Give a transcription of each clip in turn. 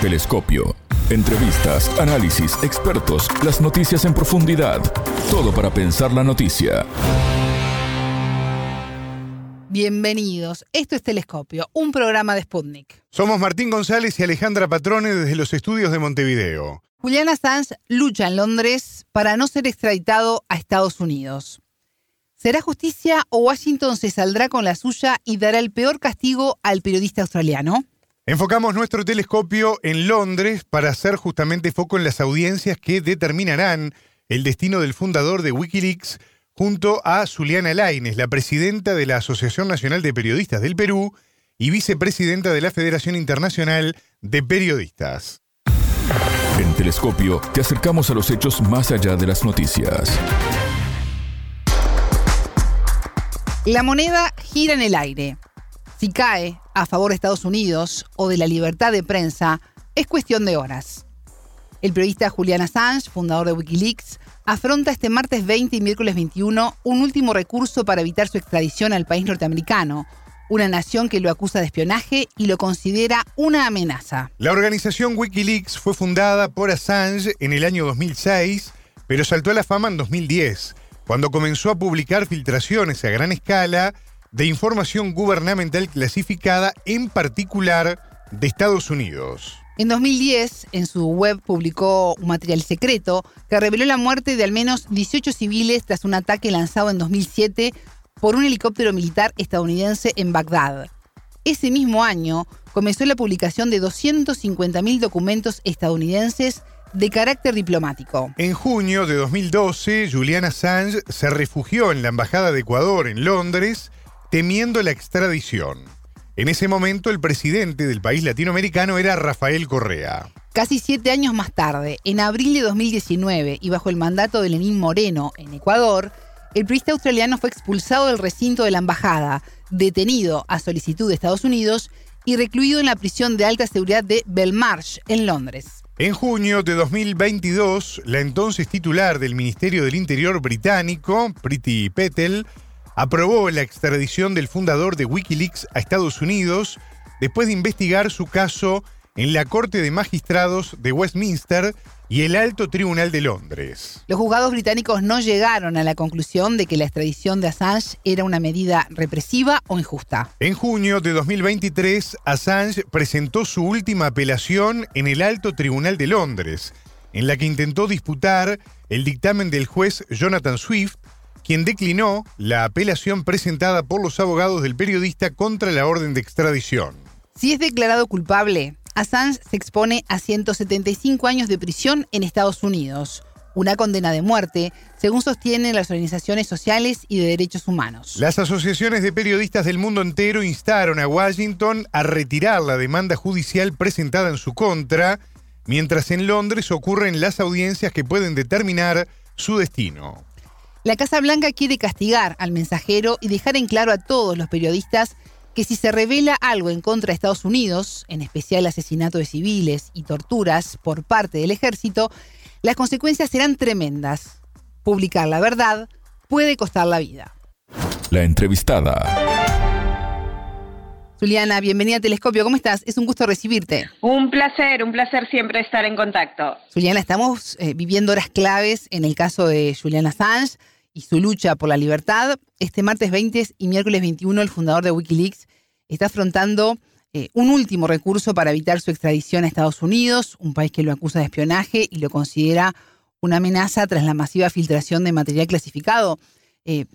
Telescopio. Entrevistas, análisis, expertos, las noticias en profundidad. Todo para pensar la noticia. Bienvenidos. Esto es Telescopio, un programa de Sputnik. Somos Martín González y Alejandra Patrone desde los estudios de Montevideo. Julian Assange lucha en Londres para no ser extraditado a Estados Unidos. ¿Será justicia o Washington se saldrá con la suya y dará el peor castigo al periodista australiano? Enfocamos nuestro telescopio en Londres para hacer justamente foco en las audiencias que determinarán el destino del fundador de Wikileaks junto a Zuliana Laines, la presidenta de la Asociación Nacional de Periodistas del Perú y vicepresidenta de la Federación Internacional de Periodistas. En Telescopio te acercamos a los hechos más allá de las noticias. La moneda gira en el aire. Si cae a favor de Estados Unidos o de la libertad de prensa, es cuestión de horas. El periodista Julian Assange, fundador de Wikileaks, afronta este martes 20 y miércoles 21 un último recurso para evitar su extradición al país norteamericano, una nación que lo acusa de espionaje y lo considera una amenaza. La organización Wikileaks fue fundada por Assange en el año 2006, pero saltó a la fama en 2010, cuando comenzó a publicar filtraciones a gran escala de información gubernamental clasificada, en particular de Estados Unidos. En 2010, en su web publicó un material secreto que reveló la muerte de al menos 18 civiles tras un ataque lanzado en 2007 por un helicóptero militar estadounidense en Bagdad. Ese mismo año comenzó la publicación de 250.000 documentos estadounidenses de carácter diplomático. En junio de 2012, Julian Assange se refugió en la Embajada de Ecuador en Londres temiendo la extradición. En ese momento el presidente del país latinoamericano era Rafael Correa. Casi siete años más tarde, en abril de 2019 y bajo el mandato de Lenín Moreno en Ecuador, el periodista australiano fue expulsado del recinto de la embajada, detenido a solicitud de Estados Unidos y recluido en la prisión de alta seguridad de Belmarsh, en Londres. En junio de 2022, la entonces titular del Ministerio del Interior británico, Priti Petel, aprobó la extradición del fundador de Wikileaks a Estados Unidos después de investigar su caso en la Corte de Magistrados de Westminster y el Alto Tribunal de Londres. Los juzgados británicos no llegaron a la conclusión de que la extradición de Assange era una medida represiva o injusta. En junio de 2023, Assange presentó su última apelación en el Alto Tribunal de Londres, en la que intentó disputar el dictamen del juez Jonathan Swift quien declinó la apelación presentada por los abogados del periodista contra la orden de extradición. Si es declarado culpable, Assange se expone a 175 años de prisión en Estados Unidos, una condena de muerte, según sostienen las organizaciones sociales y de derechos humanos. Las asociaciones de periodistas del mundo entero instaron a Washington a retirar la demanda judicial presentada en su contra, mientras en Londres ocurren las audiencias que pueden determinar su destino. La Casa Blanca quiere castigar al mensajero y dejar en claro a todos los periodistas que si se revela algo en contra de Estados Unidos, en especial asesinato de civiles y torturas por parte del ejército, las consecuencias serán tremendas. Publicar la verdad puede costar la vida. La entrevistada. Juliana, bienvenida a Telescopio. ¿Cómo estás? Es un gusto recibirte. Un placer, un placer siempre estar en contacto. Juliana, estamos eh, viviendo horas claves en el caso de Julian Assange y su lucha por la libertad. Este martes 20 y miércoles 21 el fundador de Wikileaks está afrontando eh, un último recurso para evitar su extradición a Estados Unidos, un país que lo acusa de espionaje y lo considera una amenaza tras la masiva filtración de material clasificado. Eh,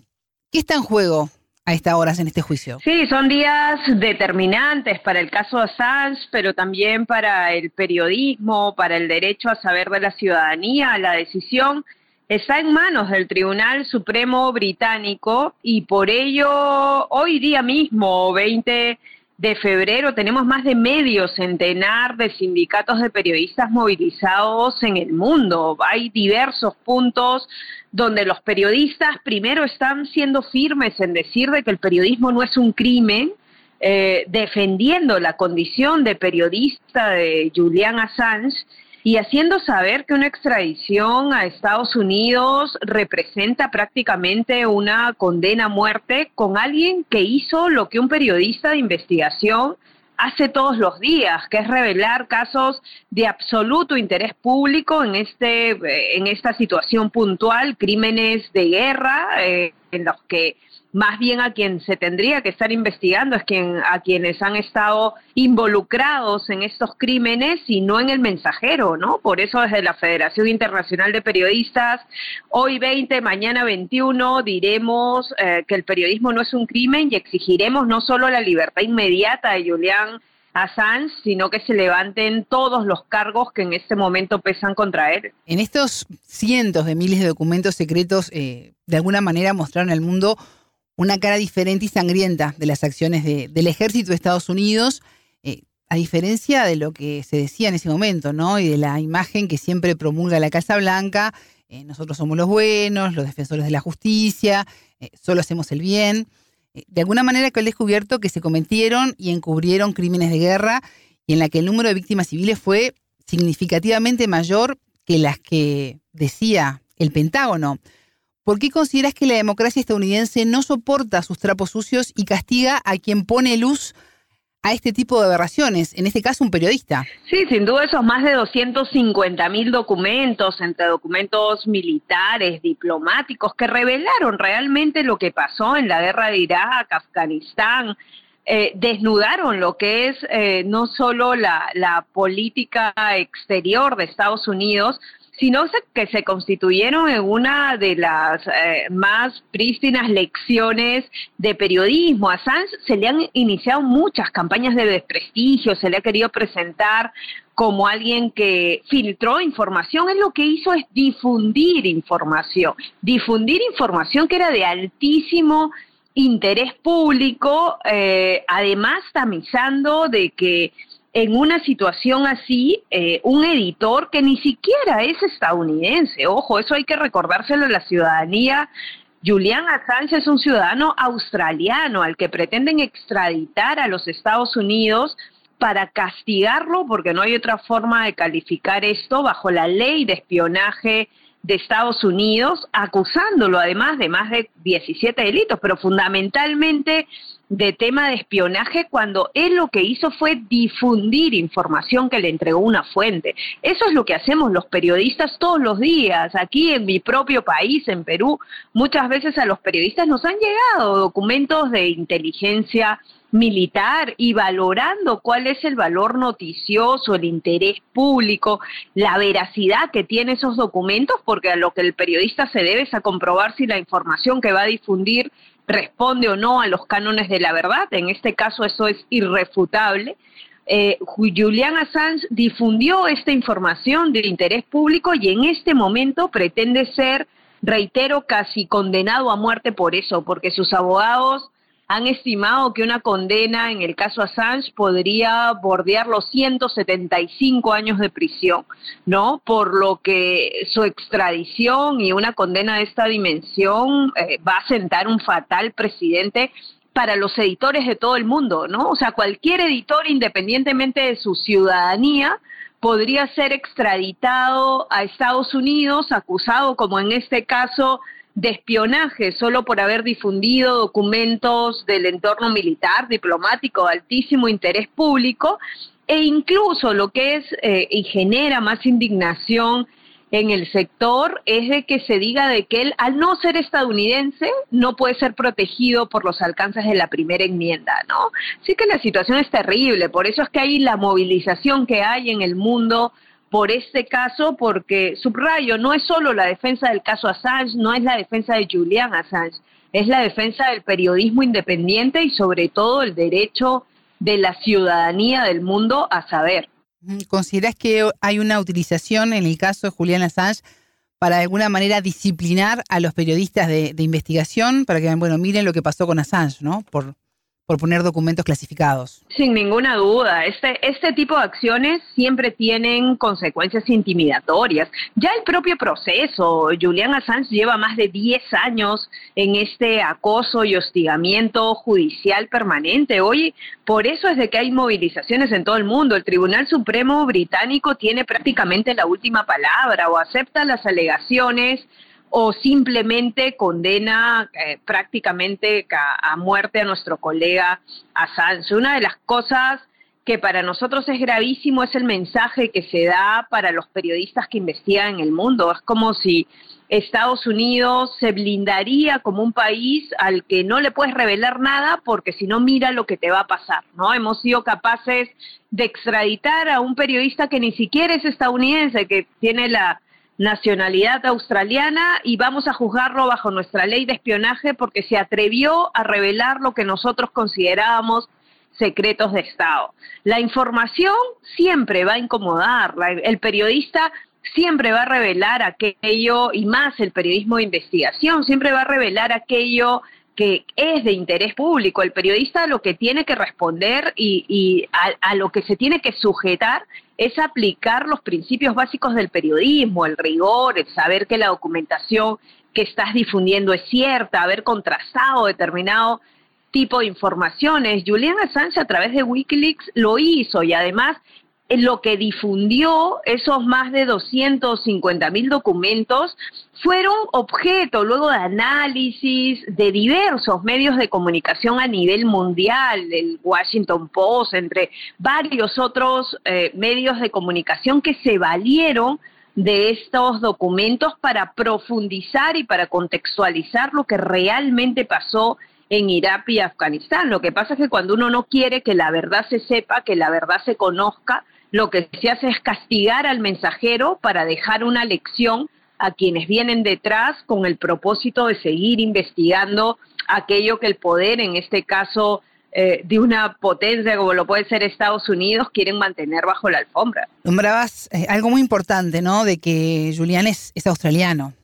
¿Qué está en juego a estas horas en este juicio? Sí, son días determinantes para el caso Assange, pero también para el periodismo, para el derecho a saber de la ciudadanía, la decisión está en manos del Tribunal Supremo británico y por ello hoy día mismo, 20 de febrero, tenemos más de medio centenar de sindicatos de periodistas movilizados en el mundo. Hay diversos puntos donde los periodistas primero están siendo firmes en decir de que el periodismo no es un crimen, eh, defendiendo la condición de periodista de Julian Assange y haciendo saber que una extradición a Estados Unidos representa prácticamente una condena a muerte con alguien que hizo lo que un periodista de investigación hace todos los días, que es revelar casos de absoluto interés público en, este, eh, en esta situación puntual, crímenes de guerra, eh, en los que más bien a quien se tendría que estar investigando es quien, a quienes han estado involucrados en estos crímenes y no en el mensajero, ¿no? Por eso desde la Federación Internacional de Periodistas, hoy 20, mañana 21, diremos eh, que el periodismo no es un crimen y exigiremos no solo la libertad inmediata de Julián Assange, sino que se levanten todos los cargos que en este momento pesan contra él. En estos cientos de miles de documentos secretos, eh, de alguna manera mostraron al mundo una cara diferente y sangrienta de las acciones del ejército de Estados Unidos, eh, a diferencia de lo que se decía en ese momento, ¿no? Y de la imagen que siempre promulga la Casa Blanca, eh, nosotros somos los buenos, los defensores de la justicia, eh, solo hacemos el bien. de alguna manera que han descubierto que se cometieron y encubrieron crímenes de guerra y en la que el número de víctimas civiles fue significativamente mayor que las que decía el Pentágono. ¿Por qué consideras que la democracia estadounidense no soporta sus trapos sucios y castiga a quien pone luz a este tipo de aberraciones, en este caso un periodista. Sí, sin duda esos más de 250 mil documentos, entre documentos militares, diplomáticos, que revelaron realmente lo que pasó en la guerra de Irak, Afganistán, eh, desnudaron lo que es eh, no solo la, la política exterior de Estados Unidos, sino que se constituyeron en una de las eh, más prístinas lecciones de periodismo. A Sanz se le han iniciado muchas campañas de desprestigio, se le ha querido presentar como alguien que filtró información, él lo que hizo es difundir información, difundir información que era de altísimo interés público, eh, además tamizando de que en una situación así eh, un editor que ni siquiera es estadounidense. Ojo, eso hay que recordárselo a la ciudadanía. Julian Assange es un ciudadano australiano al que pretenden extraditar a los Estados Unidos para castigarlo, porque no hay otra forma de calificar esto bajo la ley de espionaje de Estados Unidos, acusándolo además de más de 17 delitos, pero fundamentalmente de tema de espionaje cuando él lo que hizo fue difundir información que le entregó una fuente. Eso es lo que hacemos los periodistas todos los días. Aquí en mi propio país, en Perú, muchas veces a los periodistas nos han llegado documentos de inteligencia militar y valorando cuál es el valor noticioso, el interés público, la veracidad que tiene esos documentos, porque a lo que el periodista se debe es a comprobar si la información que va a difundir responde o no a los cánones de la verdad. En este caso eso es irrefutable. Eh, Julian Assange difundió esta información de interés público y en este momento pretende ser, reitero, casi condenado a muerte por eso, porque sus abogados han estimado que una condena en el caso Assange podría bordear los 175 años de prisión, ¿no? Por lo que su extradición y una condena de esta dimensión eh, va a sentar un fatal precedente para los editores de todo el mundo, ¿no? O sea, cualquier editor, independientemente de su ciudadanía, podría ser extraditado a Estados Unidos, acusado, como en este caso, de espionaje solo por haber difundido documentos del entorno militar, diplomático, altísimo interés público, e incluso lo que es eh, y genera más indignación en el sector es de que se diga de que él, al no ser estadounidense, no puede ser protegido por los alcances de la primera enmienda, ¿no? Sí que la situación es terrible, por eso es que hay la movilización que hay en el mundo por este caso, porque subrayo, no es solo la defensa del caso Assange, no es la defensa de Julian Assange, es la defensa del periodismo independiente y sobre todo el derecho de la ciudadanía del mundo a saber. ¿Consideras que hay una utilización en el caso de Julian Assange para de alguna manera disciplinar a los periodistas de, de investigación para que, bueno, miren lo que pasó con Assange, ¿no? Por, por poner documentos clasificados. Sin ninguna duda, este, este tipo de acciones siempre tienen consecuencias intimidatorias. Ya el propio proceso, Julian Assange lleva más de 10 años en este acoso y hostigamiento judicial permanente. Hoy, por eso es de que hay movilizaciones en todo el mundo. El Tribunal Supremo británico tiene prácticamente la última palabra o acepta las alegaciones o simplemente condena eh, prácticamente a, muerte a nuestro colega Assange. Una de las cosas que para nosotros es gravísimo es el mensaje que se da para los periodistas que investigan en el mundo. Es como si Estados Unidos se blindaría como un país al que no le puedes revelar nada porque si no mira lo que te va a pasar, ¿no? Hemos sido capaces de extraditar a un periodista que ni siquiera es estadounidense, que tiene la nacionalidad australiana y vamos a juzgarlo bajo nuestra ley de espionaje porque se atrevió a revelar lo que nosotros considerábamos secretos de Estado. La información siempre va a incomodar, el periodista siempre va a revelar aquello, y más el periodismo de investigación, siempre va a revelar aquello que es de interés público. El periodista lo que tiene que responder y, a, lo que se tiene que sujetar es aplicar los principios básicos del periodismo, el rigor, el saber que la documentación que estás difundiendo es cierta, haber contrastado determinado tipo de informaciones. Julian Assange a través de Wikileaks lo hizo y además lo que difundió esos más de 250 mil documentos fueron objeto luego de análisis de diversos medios de comunicación a nivel mundial, el Washington Post, entre varios otros eh, medios de comunicación que se valieron de estos documentos para profundizar y para contextualizar lo que realmente pasó en Irak y Afganistán. Lo que pasa es que cuando uno no quiere que la verdad se sepa, que la verdad se conozca, lo que se hace es castigar al mensajero para dejar una lección a quienes vienen detrás con el propósito de seguir investigando aquello que el poder, en este caso eh, de una potencia como lo puede ser Estados Unidos, quieren mantener bajo la alfombra. Nombrabas eh, algo muy importante, ¿no? De que Julián es, australiano.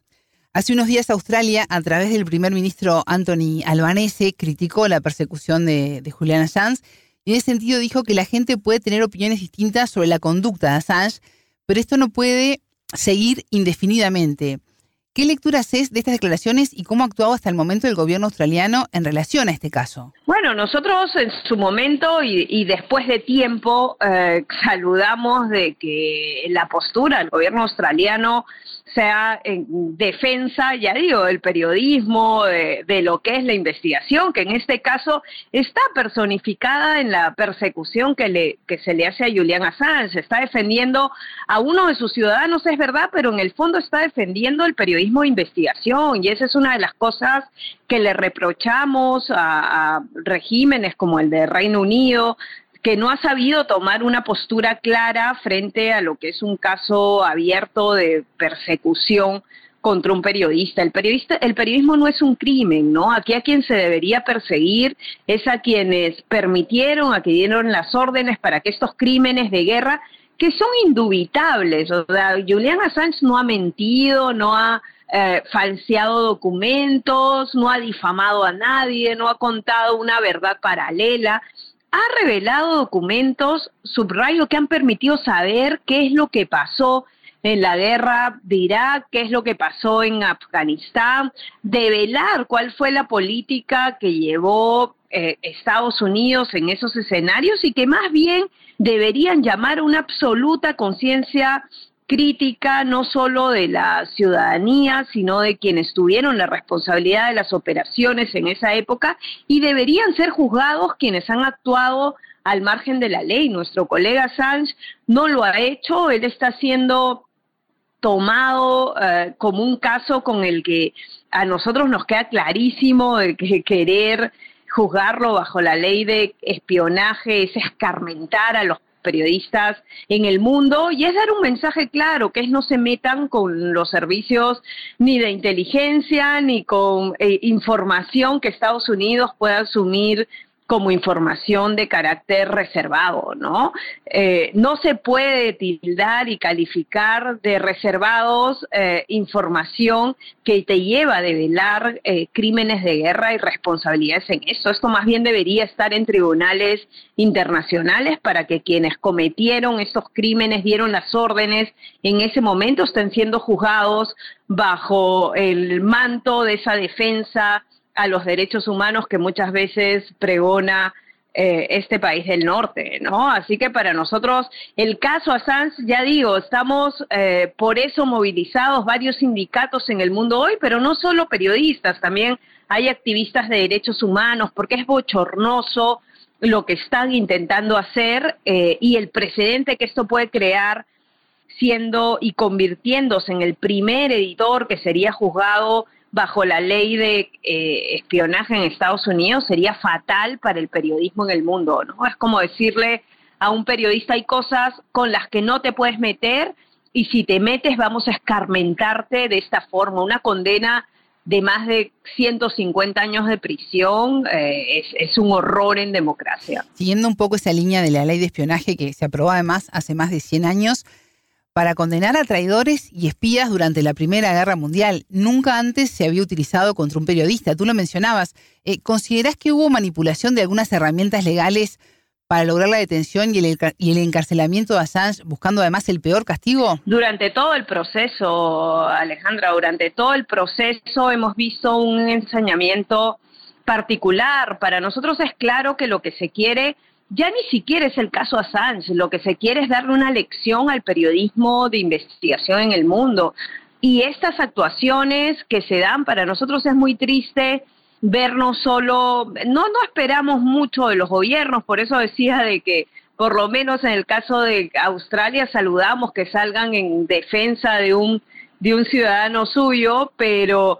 Hace unos días Australia, a través del primer ministro Anthony Albanese, criticó la persecución de, de Julian Assange en ese sentido dijo que la gente puede tener opiniones distintas sobre la conducta de Assange, pero esto no puede seguir indefinidamente. ¿Qué lectura haces de estas declaraciones y cómo ha actuado hasta el momento el gobierno australiano en relación a este caso? Bueno, nosotros en su momento y, después de tiempo eh, saludamos de que la postura del gobierno australiano sea en defensa, ya digo, del periodismo, de, lo que es la investigación, que en este caso está personificada en la persecución que, le, que se le hace a Julian Assange. Está defendiendo a uno de sus ciudadanos, es verdad, pero en el fondo está defendiendo el periodismo de investigación y esa es una de las cosas que le reprochamos a, a regímenes como el de Reino Unido, que no ha sabido tomar una postura clara frente a lo que es un caso abierto de persecución contra un periodista. El periodista, el periodismo no es un crimen, ¿no? Aquí a quien se debería perseguir es a quienes permitieron, a que dieron las órdenes para que estos crímenes de guerra, que son indubitables, o sea, Julian Assange no ha mentido, no ha eh, falseado documentos, no ha difamado a nadie, no ha contado una verdad paralela ha revelado documentos, subrayo, que han permitido saber qué es lo que pasó en la guerra de Irak, qué es lo que pasó en Afganistán, develar cuál fue la política que llevó eh, Estados Unidos en esos escenarios y que más bien deberían llamar una absoluta conciencia crítica no solo de la ciudadanía, sino de quienes tuvieron la responsabilidad de las operaciones en esa época y deberían ser juzgados quienes han actuado al margen de la ley. Nuestro colega Sánchez no lo ha hecho, él está siendo tomado eh, como un caso con el que a nosotros nos queda clarísimo de que querer juzgarlo bajo la ley de espionaje es escarmentar a los periodistas en el mundo y es dar un mensaje claro, que es no se metan con los servicios ni de inteligencia ni con eh, información que Estados Unidos pueda asumir como información de carácter reservado, ¿no? Eh, no se puede tildar y calificar de reservados eh, información que te lleva a develar eh, crímenes de guerra y responsabilidades en eso. Esto más bien debería estar en tribunales internacionales para que quienes cometieron estos crímenes, dieron las órdenes, en ese momento estén siendo juzgados bajo el manto de esa defensa a los derechos humanos que muchas veces pregona eh, este país del norte, ¿no? Así que para nosotros el caso Assange, ya digo, estamos eh, por eso movilizados varios sindicatos en el mundo hoy, pero no solo periodistas, también hay activistas de derechos humanos, porque es bochornoso lo que están intentando hacer eh, y el precedente que esto puede crear siendo y convirtiéndose en el primer editor que sería juzgado bajo la ley de eh, espionaje en Estados Unidos sería fatal para el periodismo en el mundo, ¿no? Es como decirle a un periodista hay cosas con las que no te puedes meter y si te metes vamos a escarmentarte de esta forma, una condena de más de 150 años de prisión eh, es, es, un horror en democracia. Siguiendo un poco esa línea de la ley de espionaje que se aprobó además hace más de 100 años, para condenar a traidores y espías durante la Primera Guerra Mundial. Nunca antes se había utilizado contra un periodista. Tú lo mencionabas. Eh, ¿Considerás que hubo manipulación de algunas herramientas legales para lograr la detención y el, y el, encarcelamiento de Assange, buscando además el peor castigo? Durante todo el proceso, Alejandra, durante todo el proceso hemos visto un ensañamiento particular. Para nosotros es claro que lo que se quiere ya ni siquiera es el caso Assange, lo que se quiere es darle una lección al periodismo de investigación en el mundo. Y estas actuaciones que se dan para nosotros es muy triste vernos solo, no, no esperamos mucho de los gobiernos, por eso decía de que por lo menos en el caso de Australia saludamos que salgan en defensa de un, de un ciudadano suyo, pero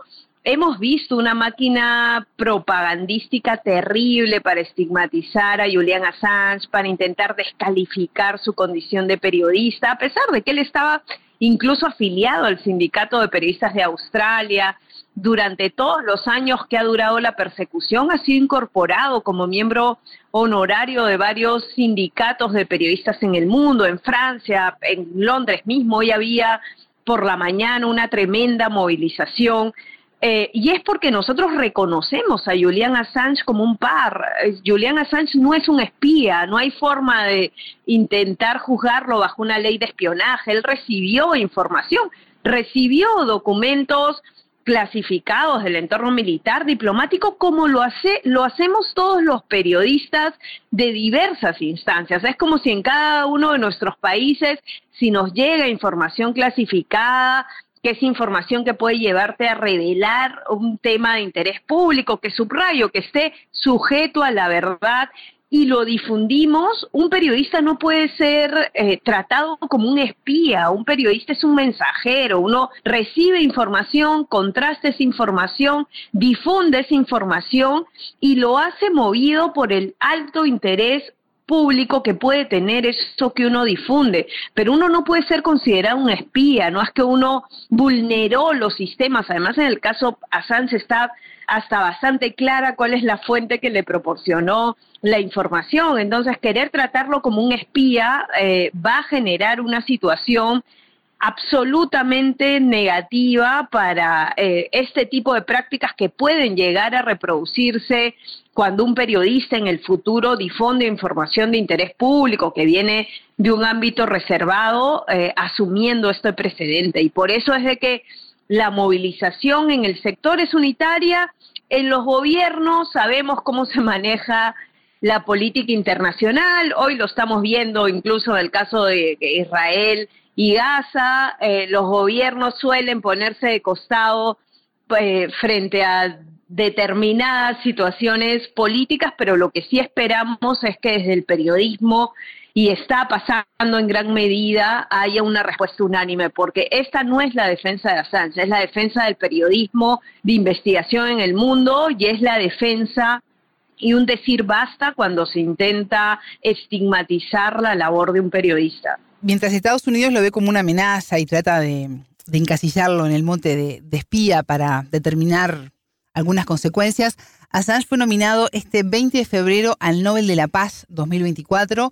hemos visto una máquina propagandística terrible para estigmatizar a Julian Assange, para intentar descalificar su condición de periodista, a pesar de que él estaba incluso afiliado al Sindicato de Periodistas de Australia. Durante todos los años que ha durado la persecución, ha sido incorporado como miembro honorario de varios sindicatos de periodistas en el mundo, en Francia, en Londres mismo. Hoy había por la mañana una tremenda movilización eh, y es porque nosotros reconocemos a Julian Assange como un par. Julian Assange no es un espía, no hay forma de intentar juzgarlo bajo una ley de espionaje. Él recibió información, recibió documentos clasificados del entorno militar diplomático como lo hace lo hacemos todos los periodistas de diversas instancias es como si en cada uno de nuestros países si nos llega información clasificada que es información que puede llevarte a revelar un tema de interés público, que subrayo, que esté sujeto a la verdad y lo difundimos, un periodista no puede ser eh, tratado como un espía, un periodista es un mensajero, uno recibe información, contrasta esa información, difunde esa información y lo hace movido por el alto interés público que puede tener eso que uno difunde, pero uno no puede ser considerado un espía, no es que uno vulneró los sistemas, además en el caso Assange está hasta bastante clara cuál es la fuente que le proporcionó la información, entonces querer tratarlo como un espía eh, va a generar una situación absolutamente negativa para eh, este tipo de prácticas que pueden llegar a reproducirse cuando un periodista en el futuro difunde información de interés público que viene de un ámbito reservado, eh, asumiendo este precedente. Y por eso es de que la movilización en el sector es unitaria, en los gobiernos sabemos cómo se maneja la política internacional, hoy lo estamos viendo incluso en el caso de Israel y Gaza, eh, los gobiernos suelen ponerse de costado eh, frente a determinadas situaciones políticas, pero lo que sí esperamos es que desde el periodismo y está pasando en gran medida haya una respuesta unánime, porque esta no es la defensa de Assange, es la defensa del periodismo de investigación en el mundo y es la defensa y un decir basta cuando se intenta estigmatizar la labor de un periodista mientras Estados Unidos lo ve como una amenaza y trata de, encasillarlo en el monte de, espía para determinar algunas consecuencias, Assange fue nominado este 20 de febrero al Nobel de la Paz 2024.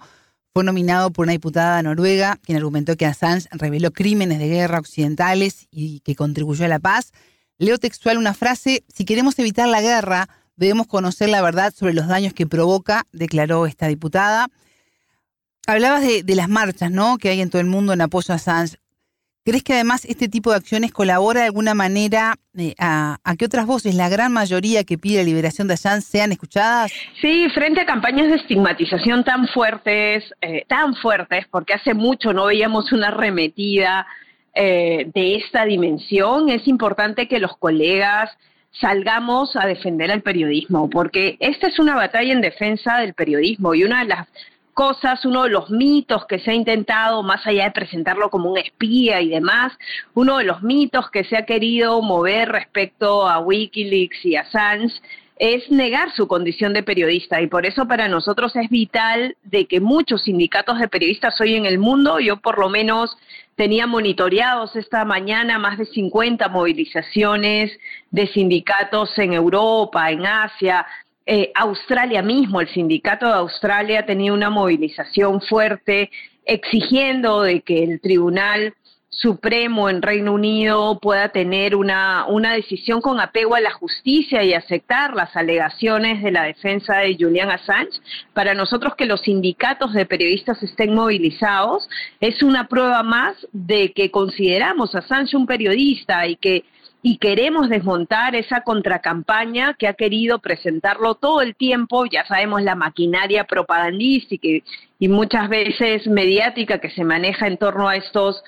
Fue nominado por una diputada noruega quien argumentó que Assange reveló crímenes de guerra occidentales y que contribuyó a la paz. Leo textual una frase, si queremos evitar la guerra, debemos conocer la verdad sobre los daños que provoca, declaró esta diputada. Hablabas de, las marchas, ¿no? Que hay en todo el mundo en apoyo a Assange. ¿Crees que además este tipo de acciones colabora de alguna manera eh, a, que otras voces, la gran mayoría que pide la liberación de Assange, sean escuchadas? Sí, frente a campañas de estigmatización tan fuertes, eh, tan fuertes, porque hace mucho no veíamos una arremetida eh, de esta dimensión, es importante que los colegas salgamos a defender al periodismo, porque esta es una batalla en defensa del periodismo y una de las cosas, uno de los mitos que se ha intentado, más allá de presentarlo como un espía y demás, uno de los mitos que se ha querido mover respecto a Wikileaks y a Assange es negar su condición de periodista. Y por eso para nosotros es vital de que muchos sindicatos de periodistas hoy en el mundo, yo por lo menos tenía monitoreados esta mañana más de 50 movilizaciones de sindicatos en Europa, en Asia, eh, Australia mismo, el sindicato de Australia ha tenido una movilización fuerte exigiendo de que el tribunal Supremo en Reino Unido pueda tener una, una decisión con apego a la justicia y aceptar las alegaciones de la defensa de Julian Assange. Para nosotros que los sindicatos de periodistas estén movilizados es una prueba más de que consideramos a Assange un periodista y que y queremos desmontar esa contracampaña que ha querido presentarlo todo el tiempo, ya sabemos la maquinaria propagandística y muchas veces mediática que se maneja en torno a estos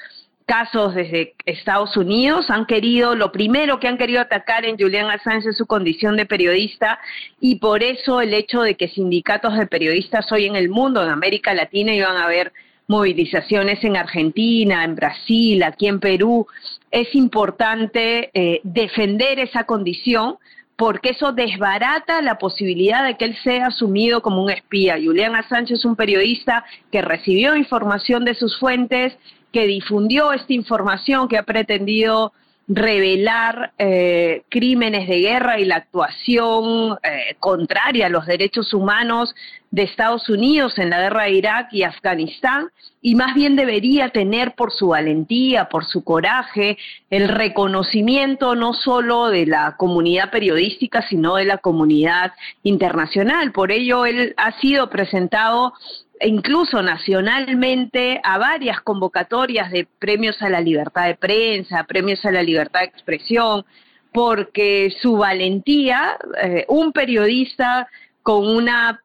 casos desde Estados Unidos. Han querido, lo primero que han querido atacar en Julian Assange es su condición de periodista y por eso el hecho de que sindicatos de periodistas hoy en el mundo, en América Latina, iban a haber movilizaciones en Argentina, en Brasil, aquí en Perú, es importante eh, defender esa condición porque eso desbarata la posibilidad de que él sea asumido como un espía. Julian Assange es un periodista que recibió información de sus fuentes, que difundió esta información, que ha pretendido revelar eh, crímenes de guerra y la actuación eh, contraria a los derechos humanos de Estados Unidos en la guerra de Irak y Afganistán, y más bien debería tener por su valentía, por su coraje, el reconocimiento no solo de la comunidad periodística, sino de la comunidad internacional. Por ello, él ha sido presentado incluso nacionalmente a varias convocatorias de premios a la libertad de prensa, premios a la libertad de expresión, porque su valentía, eh, un periodista con una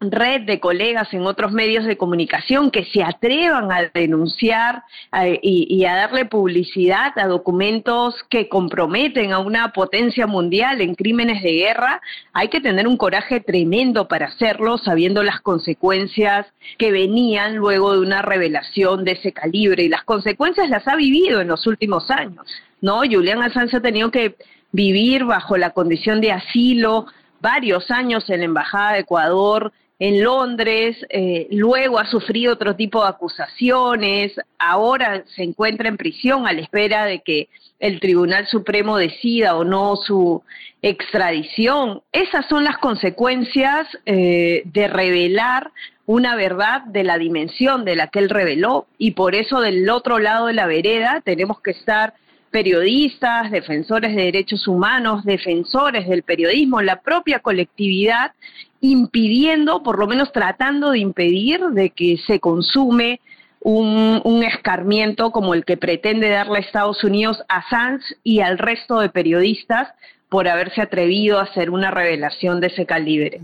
red de colegas en otros medios de comunicación que se atrevan a denunciar eh, y, a darle publicidad a documentos que comprometen a una potencia mundial en crímenes de guerra, hay que tener un coraje tremendo para hacerlo, sabiendo las consecuencias que venían luego de una revelación de ese calibre. Y las consecuencias las ha vivido en los últimos años. ¿no? Julián Assange ha tenido que vivir bajo la condición de asilo varios años en la Embajada de Ecuador, en Londres, eh, luego ha sufrido otro tipo de acusaciones, ahora se encuentra en prisión a la espera de que el Tribunal Supremo decida o no su extradición. Esas son las consecuencias eh, de revelar una verdad de la dimensión de la que él reveló y por eso del otro lado de la vereda tenemos que estar periodistas, defensores de derechos humanos, defensores del periodismo, la propia colectividad, impidiendo, por lo menos tratando de impedir de que se consume un, escarmiento como el que pretende darle a Estados Unidos a Sanz y al resto de periodistas por haberse atrevido a hacer una revelación de ese calibre.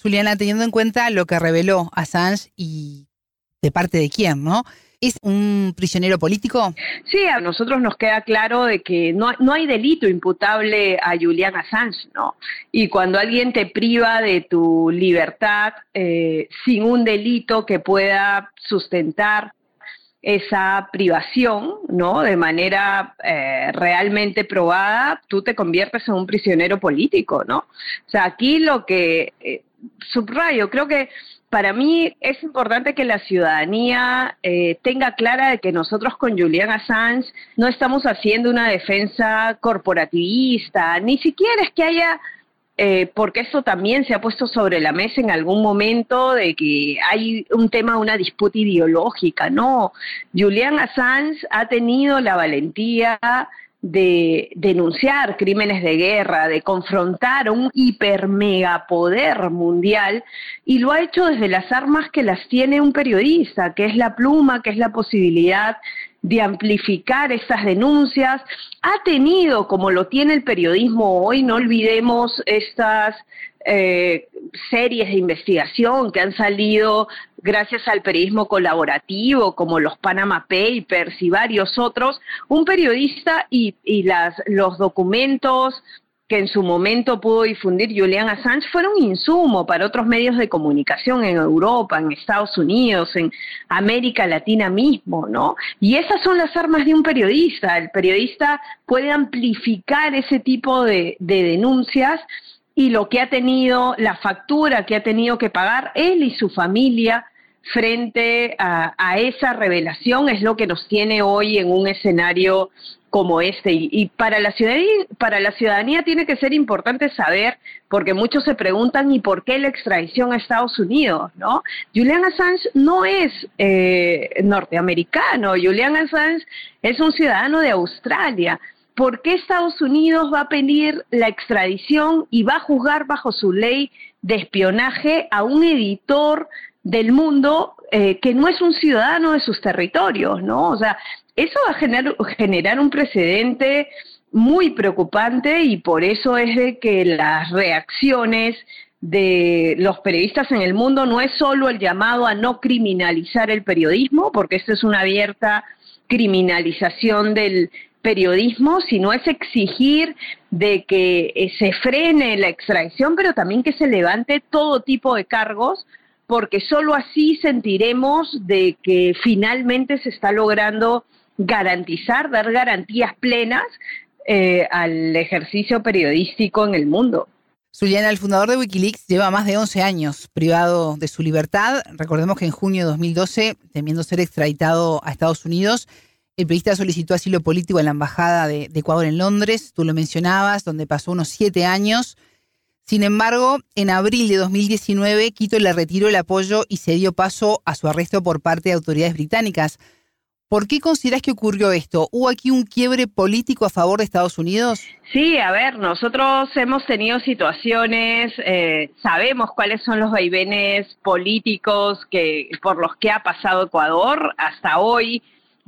Juliana, teniendo en cuenta lo que reveló Assange y de parte de quién, ¿no? ¿Es un prisionero político? Sí, a nosotros nos queda claro de que no, no hay delito imputable a Julian Assange, ¿no? Y cuando alguien te priva de tu libertad eh, sin un delito que pueda sustentar esa privación, ¿no? De manera eh, realmente probada, tú te conviertes en un prisionero político, ¿no? O sea, aquí lo que eh, subrayo, creo que para mí es importante que la ciudadanía eh, tenga clara de que nosotros con Julian Assange no estamos haciendo una defensa corporativista, ni siquiera es que haya, eh, porque eso también se ha puesto sobre la mesa en algún momento de que hay un tema, una disputa ideológica, no. Julian Assange ha tenido la valentía de denunciar crímenes de guerra, de confrontar un hipermegapoder mundial y lo ha hecho desde las armas que las tiene un periodista, que es la pluma, que es la posibilidad de amplificar esas denuncias. Ha tenido, como lo tiene el periodismo hoy, no olvidemos estas eh, series de investigación que han salido gracias al periodismo colaborativo, como los Panama Papers y varios otros, un periodista y, las, los documentos que en su momento pudo difundir Julian Assange fueron insumo para otros medios de comunicación en Europa, en Estados Unidos, en América Latina mismo, ¿no? Y esas son las armas de un periodista. El periodista puede amplificar ese tipo de, denuncias y lo que ha tenido, la factura que ha tenido que pagar él y su familia frente a, esa revelación es lo que nos tiene hoy en un escenario como este. Y, para, la ciudadanía, para la ciudadanía tiene que ser importante saber, porque muchos se preguntan, ¿y por qué la extradición a Estados Unidos? ¿no? Julian Assange no es eh, norteamericano, Julian Assange es un ciudadano de Australia. ¿Por qué Estados Unidos va a pedir la extradición y va a juzgar bajo su ley de espionaje a un editor del mundo eh, que no es un ciudadano de sus territorios, ¿no? O sea, eso va a generar, generar un precedente muy preocupante y por eso es de que las reacciones de los periodistas en el mundo no es solo el llamado a no criminalizar el periodismo, porque esto es una abierta criminalización del periodismo, sino es exigir de que eh, se frene la extradición, pero también que se levante todo tipo de cargos porque solo así sentiremos de que finalmente se está logrando garantizar, dar garantías plenas eh, al ejercicio periodístico en el mundo. Zuliana, el fundador de Wikileaks, lleva más de 11 años privado de su libertad. Recordemos que en junio de 2012, temiendo ser extraditado a Estados Unidos, el periodista solicitó asilo político en la Embajada de, Ecuador en Londres, tú lo mencionabas, donde pasó unos siete años. Sin embargo, en abril de 2019, Quito le retiró el apoyo y se dio paso a su arresto por parte de autoridades británicas. ¿Por qué consideras que ocurrió esto? ¿Hubo aquí un quiebre político a favor de Estados Unidos? Sí, a ver, nosotros hemos tenido situaciones, eh, sabemos cuáles son los vaivenes políticos que por los que ha pasado Ecuador hasta hoy.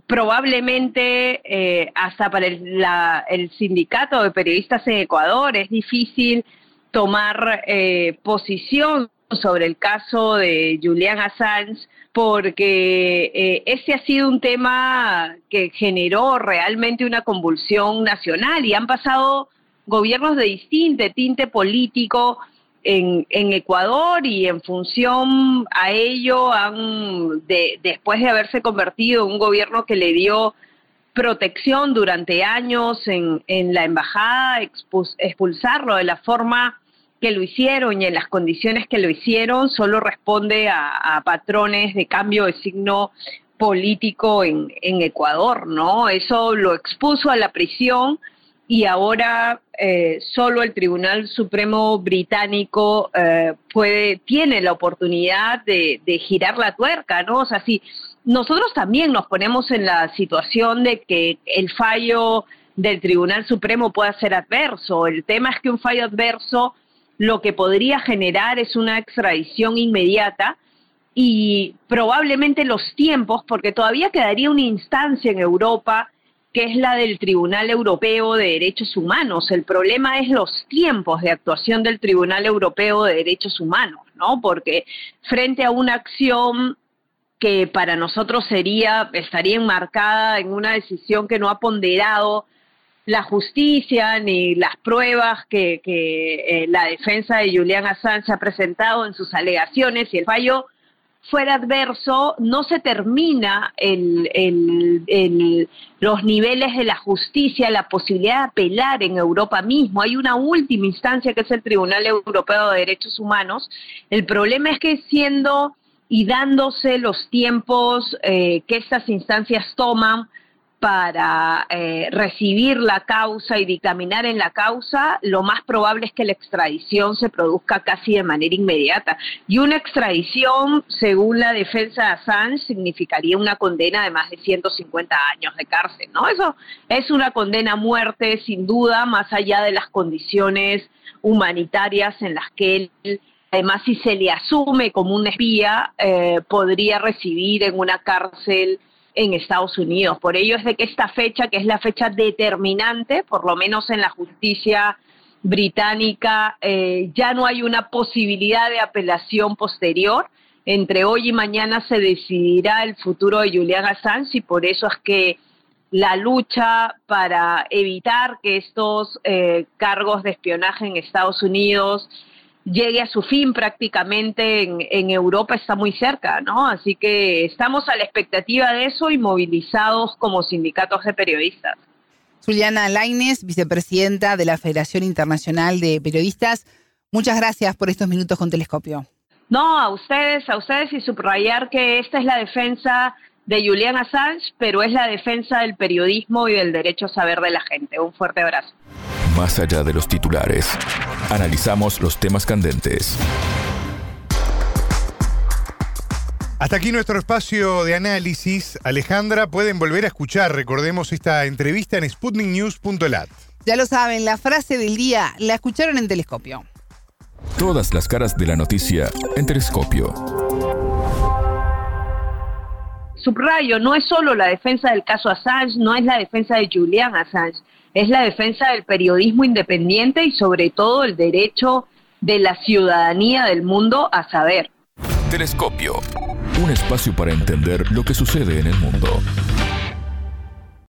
Probablemente eh, hasta para el sindicato de periodistas en Ecuador es difícil tomar eh, posición sobre el caso de Julian Assange porque eh, ese ha sido un tema que generó realmente una convulsión nacional y han pasado gobiernos de distinto tinte político en, Ecuador y en función a ello han, después de haberse convertido en un gobierno que le dio protección durante años en, en la embajada, expulsarlo de la forma que lo hicieron y en las condiciones que lo hicieron solo responde a, patrones de cambio de signo político en, Ecuador, ¿no? Eso lo expuso a la prisión y ahora eh, solo el Tribunal Supremo británico eh, puede, tiene la oportunidad de, de, girar la tuerca, ¿no? O sea, si nosotros también nos ponemos en la situación de que el fallo del Tribunal Supremo pueda ser adverso. El tema es que un fallo adverso lo que podría generar es una extradición inmediata y probablemente los tiempos, porque todavía quedaría una instancia en Europa que es la del Tribunal Europeo de Derechos Humanos. El problema es los tiempos de actuación del Tribunal Europeo de Derechos Humanos, ¿no? Porque frente a una acción que para nosotros sería, estaría enmarcada en una decisión que no ha ponderado la justicia ni las pruebas que, eh, la defensa de Julian Assange ha presentado en sus alegaciones y el fallo fuera adverso, no se termina el, los niveles de la justicia, la posibilidad de apelar en Europa mismo. Hay una última instancia que es el Tribunal Europeo de Derechos Humanos. El problema es que siendo y dándose los tiempos eh, que estas instancias toman, para eh, recibir la causa y dictaminar en la causa, lo más probable es que la extradición se produzca casi de manera inmediata. Y una extradición, según la defensa de Assange, significaría una condena de más de 150 años de cárcel, ¿no? Eso es una condena a muerte, sin duda, más allá de las condiciones humanitarias en las que él Además, si se le asume como un espía, eh, podría recibir en una cárcel en Estados Unidos. Por ello es de que esta fecha, que es la fecha determinante, por lo menos en la justicia británica, eh, ya no hay una posibilidad de apelación posterior. Entre hoy y mañana se decidirá el futuro de Julian Assange y por eso es que la lucha para evitar que estos eh, cargos de espionaje en Estados Unidos llegue a su fin prácticamente en, Europa está muy cerca, ¿no? Así que estamos a la expectativa de eso y movilizados como sindicatos de periodistas. Juliana Laines, vicepresidenta de la Federación Internacional de Periodistas, muchas gracias por estos minutos con Telescopio. No, a ustedes, a ustedes y subrayar que esta es la defensa de Julian Assange, pero es la defensa del periodismo y del derecho a saber de la gente. Un fuerte abrazo. Más allá de los titulares, analizamos los temas candentes. Hasta aquí nuestro espacio de análisis. Alejandra, pueden volver a escuchar, recordemos, esta entrevista en sputniknews.lat. Ya lo saben, la frase del día la escucharon en Telescopio. Todas las caras de la noticia en Telescopio. Subrayo, no es solo la defensa del caso Assange, no es la defensa de Julian Assange, es la defensa del periodismo independiente y sobre todo el derecho de la ciudadanía del mundo a saber. Telescopio, un espacio para entender lo que sucede en el mundo.